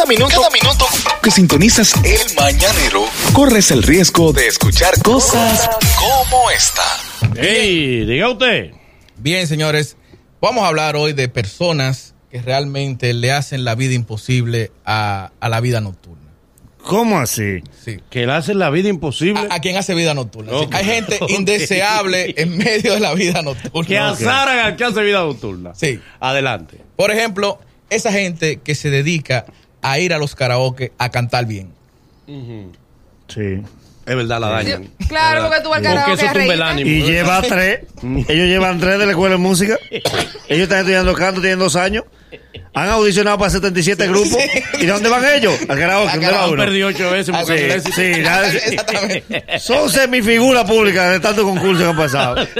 Cada minuto, cada minuto que sintonizas el mañanero, corres el riesgo de escuchar cosas como esta. ¡Ey! Diga usted. Bien, señores, vamos a hablar hoy de personas que realmente le hacen la vida imposible a, a la vida nocturna. ¿Cómo así? Sí. Que le hacen la vida imposible. A, a quien hace vida nocturna. Hay gente indeseable en medio de la vida nocturna. que azaran al que hace vida nocturna. Sí. Adelante. Por ejemplo, esa gente que se dedica a ir a los karaoke a cantar bien. Sí. Es verdad, la dañan. Claro, porque tú vas al karaoke eso a tumba el reírte. ánimo. Y lleva tres. Ellos llevan tres de la escuela de música. Ellos están estudiando canto, tienen dos años. Han audicionado para 77 grupos. ¿Y dónde van ellos? Al karaoke. Al ¿dónde va karaoke. Han uno? perdido ocho veces. Ah, Sí, sí, Exactamente. Son semifiguras públicas de tantos concursos que han pasado.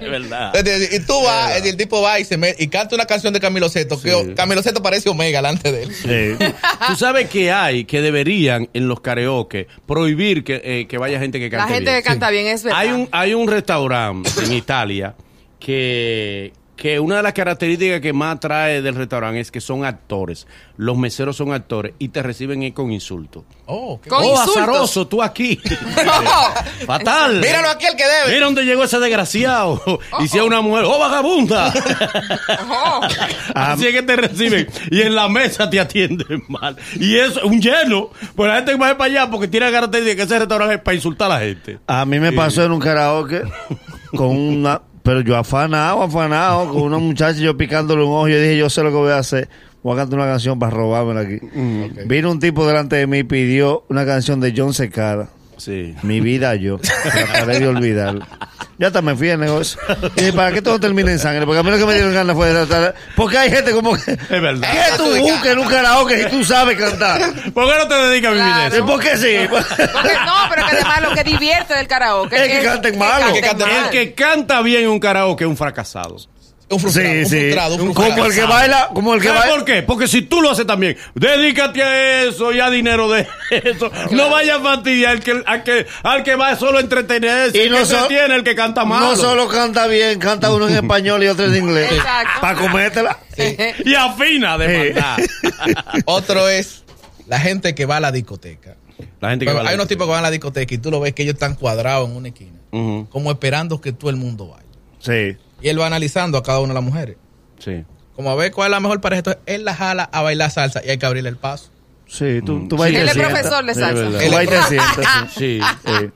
Es verdad. Y tú vas, y el tipo va y se me- y canta una canción de Camilo Sesto, que Sí. Camilo Sesto parece Omega delante de él. Sí. Tú sabes que hay, que deberían en los karaoke prohibir que, eh, que vaya gente que cante La gente bien. que canta bien es verdad. Hay un, hay un restaurante en Italia que, que una de las características que más trae del restaurante es que son actores. Los meseros son actores y te reciben con insultos. Oh, qué- Con oh, insultos. azaroso, tú aquí. Fatal. Míralo aquí el que debe. Mira dónde llegó ese desgraciado. Y si es una mujer, ¡oh, vagabunda! Así es que te reciben. Y en la mesa te atienden mal. Y eso es un lleno. Pues la gente que va para allá porque tiene característica que ese restaurante es para insultar a la gente. A mí me pasó en un karaoke con una. Pero yo afanado, afanado, con una muchacha yo picándole un ojo. Yo dije, yo sé lo que voy a hacer. Voy a cantar una canción para robármela aquí. Vino un tipo delante de mí y pidió una canción de John Secada. Sí. Mi vida yo. Trataré de olvidarlo. Ya hasta me fui al negocio. Y dije, ¿para qué todo termina en sangre? Porque a mí lo que me dieron ganas fue de tratar. Porque hay gente como que. Es verdad. ¿Qué tú buscas en un karaoke si tú sabes cantar? ¿Por qué no te dedicas a vivir Claro. eso? ¿Por qué sí? Porque, no, pero que además lo que divierte del karaoke Es que canten malo. Que canten El mal. que canta bien en un karaoke es un fracasado. Un frustrado, Sí, un sí. frustrado, un Como el que baila, como el que ¿Sabes baila. por qué? Porque si tú lo haces también, dedícate a eso y a dinero de eso. No vayas a fastidiar al que, al que, al que va solo a entretenerse. Y no que se so- tiene el que canta mal. No solo canta bien, canta uno en español y otro en inglés. Exacto. Para comértela. Y afina de Sí. Otro es la gente que va a la discoteca. La gente que va a la hay unos tipos que van a la discoteca y tú lo ves que ellos están cuadrados en una esquina, como esperando que todo el mundo vaya. Sí. Y él va analizando a cada una de las mujeres. Sí. Como a ver cuál es la mejor pareja. Entonces, él la jala a bailar salsa y hay que abrirle el paso. Sí, tú, tú vas y Él es profesor de Sí, salsa. Tú vas y te sientas. Sí. Sí.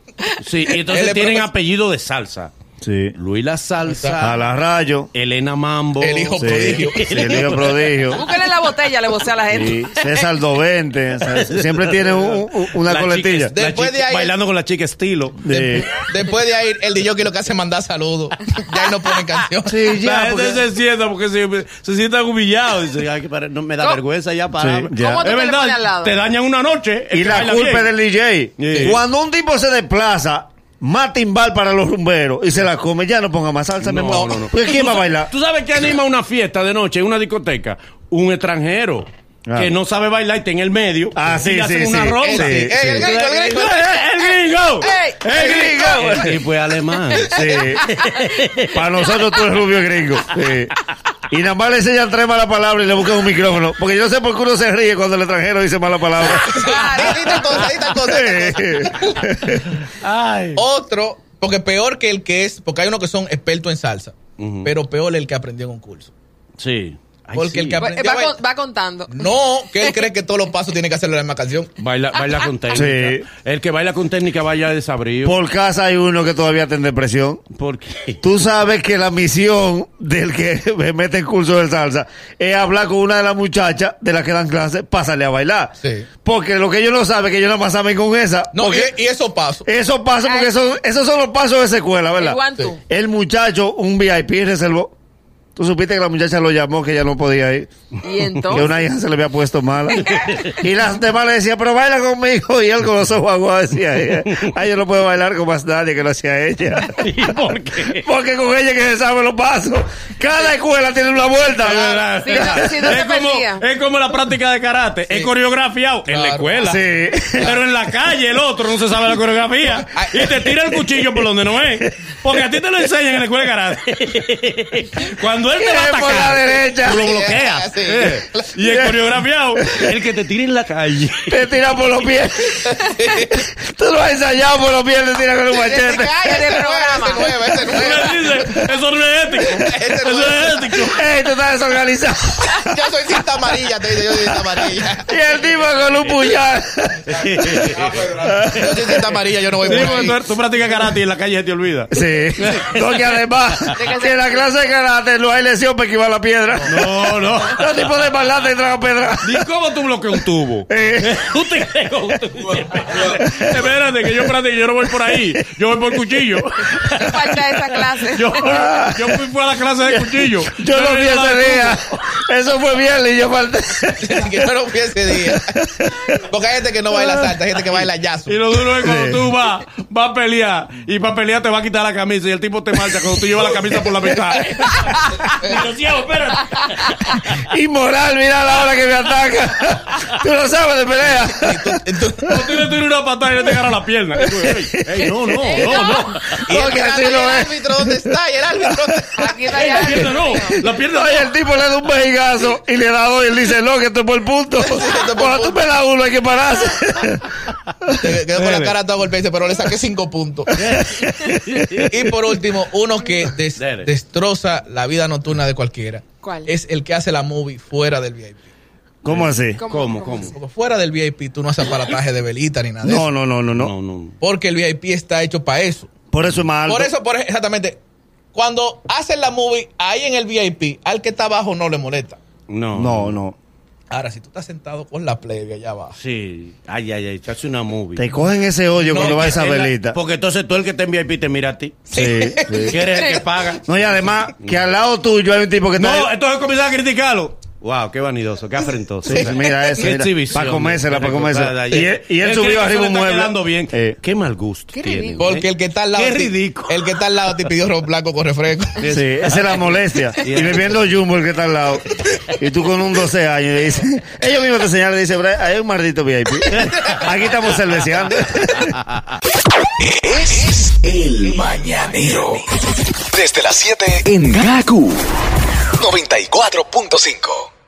Sí, y Él entonces es tienen profesor. apellido de salsa. Sí. Luis La Salsa, A la rayo. Elena Mambo. El hijo Sí. prodigio. Sí, el hijo prodigio. Búsquenle la botella, le vocea a la gente. César Dovente. o sea, siempre tiene un- un- una La coletilla. chica- la Después chica- de ahí- bailando con la chica estilo. Sí. Después de ahí, el DJ lo que hace es mandar saludos. Ya ahí no ponen canción. Sí, la gente se sienta porque se, se sientan humillados. Dice, "Ay, no me da ¿Cómo? vergüenza ya para. Sí, ya. ¿Cómo tú Es te le pones al verdad, lado? te dañan una noche. Y la culpa bien. es del DJ. Sí. Cuando un tipo se desplaza, más timbal para los rumberos y se la come, ya no ponga más salsa, mi No, amor. no, no. Porque ¿quién va a bailar? ¿Tú sabes qué anima una fiesta de noche en una discoteca? Un extranjero. Ah. Que no sabe bailar y está en el medio. Ah, sí, y hacen sí, una sí. ronda. Sí, Ey, sí. el gringo, el gringo. ¡El gringo! ¡Ey! ¡El gringo! El tipo es alemán. Sí. Para nosotros tú eres rubio gringo. Sí. Y nada más le enseñan tres malas palabras y le buscan un micrófono. Porque yo sé por qué uno se ríe cuando el extranjero dice malas palabras. Ahí está cosa, ahí está cosa, ahí está cosa. Ay. Otro, porque peor que el que es, porque hay unos que son expertos en salsa, pero peor el que aprendió en un curso. Sí. Ay, Porque sí. el que Va, aprendió va va contando. No, que él cree que todos los pasos tiene que hacerlo la misma canción. Baila, baila con técnica. Sí. El que baila con técnica vaya desabrío. Por casa hay uno que todavía está en depresión. ¿Por qué? Tú sabes que la misión del que me mete en curso de salsa es hablar con una de las muchachas de las que dan clases, pásale a bailar. Sí. Porque lo que ellos no saben es que ellos nada más saben con esa. No, porque y, y esos pasos. eso pasa porque Ay. esos, esos son los pasos de esa escuela, ¿verdad? El two. El muchacho, un VIP reservó. Tú supiste que la muchacha lo llamó que ella no podía ir. Y Que entonces. una hija se le había puesto mala. y las demás le decían, pero baila conmigo. Y él con los ojos aguados decía, ella, ay, yo no puedo bailar con más nadie que lo hacía ella. ¿Y por qué? Porque con ella que se sabe los pasos. Cada escuela tiene una vuelta. Sí, no, sí, no es, se como, es como la práctica de karate. Es coreografiado en la Claro. escuela. Sí. Pero en la calle el otro no se sabe la coreografía. Y te tira el cuchillo por donde no es. Porque a ti te lo enseñan en la escuela de karate. Cuando cuando él te ¿Quién va a es por atacar, la derecha? tú lo bloqueas. Sí. Eh, Y el coreografiado, el que te tira en la calle. Te tira por los pies. Tú lo has ensayado por los pies, te tira con un machete. Cállate el programa. Ese nuevo, ese nuevo. eso no es ético. Eso es ético. Ey, tú estás desorganizado. Yo soy cinta amarilla, te dice, yo soy cinta amarilla. Y el tipo con un puñal. Yo soy cinta amarilla, yo no voy Sí, por ahí. tú, tú practicas karate y en la calle se te olvida. Sí. Porque además, que la clase de karate no hay lesión para esquivar la piedra. No, no. Los tipos de parlante y tragan piedra. ¿Y cómo tú bloqueas un tubo? Eh. ¿Tú te crees con un tubo? Espérate, que yo practico, yo no voy por ahí. Yo voy por cuchillo. Falta esa clase. Yo, yo fui, fui a la clase de cuchillo. Yo no la ese de día. Eso fue viernes y yo falté. que yo no fui ese día. Porque hay gente que no baila salsa, hay gente que baila yazo. Y lo duro es cuando Sí. tú vas, vas a pelear y para pelear te va a quitar la camisa y el tipo te marcha cuando tú llevas la camisa por la mitad. Y yo, "Ciego, espérate. Inmoral, mira la hora que me ataca. Tú no sabes de pelea. Tú le tiras una patada y le te agarra la pierna. "Ey, ey, no, no, no, no. y el, Porque así y el lo es. árbitro, ¿dónde está? Y el árbitro, ¿dónde está? Aquí hay la pierna no. La pierna Oye, no. el tipo le da un vejigazo y le da dos y él dice, no, que esto es por punto. Cuando tú me das uno hay que pararse. Se quedó con la cara todo golpeada y dice, pero le saqué cinco puntos. y por último, uno que destroza la vida nocturna de cualquiera. ¿Cuál? Es el que hace la movie fuera del VIP. ¿Cómo así? ¿Cómo, cómo? Porque fuera del VIP tú no haces aparataje de velita ni nada de No, eso. no, no, no, no. No, no. Porque el VIP está hecho para eso. Por eso es más alto. Por eso, por, exactamente. Cuando hacen la movie ahí en el VIP, al que está abajo no le molesta. No. No, no. Ahora, si tú estás sentado con la plebe allá abajo. Sí. Ay, ay, ay. Hace una movie. Te cogen ese No, cuando va esa velita. Porque entonces tú el que está en VIP te mira a ti. Sí, sí. ¿Quién eres el que paga? No, y además, que al lado tuyo hay un tipo que está. No, entonces comienza a criticarlo. Wow, qué vanidoso, qué afrentoso. Sí, mira eso. Qué exhibición. Para comérsela, para comérsela. Y él, y él subió arriba un mueble. quedando bien. Eh, Qué mal gusto Qué tiene. ridículo. Porque el que está al lado. Qué te- ridículo. El que está al lado te pidió ron blanco con refresco. Sí, esa es la molestia. Y bebiendo Jumbo el que está al lado. Y tú con un 12 años y le dices, ellos mismos te señalan y dicen, "Bra, hay un maldito VIP. Aquí estamos cerveceando. Es el mañanero. Desde las 7 en Gaku 94.5.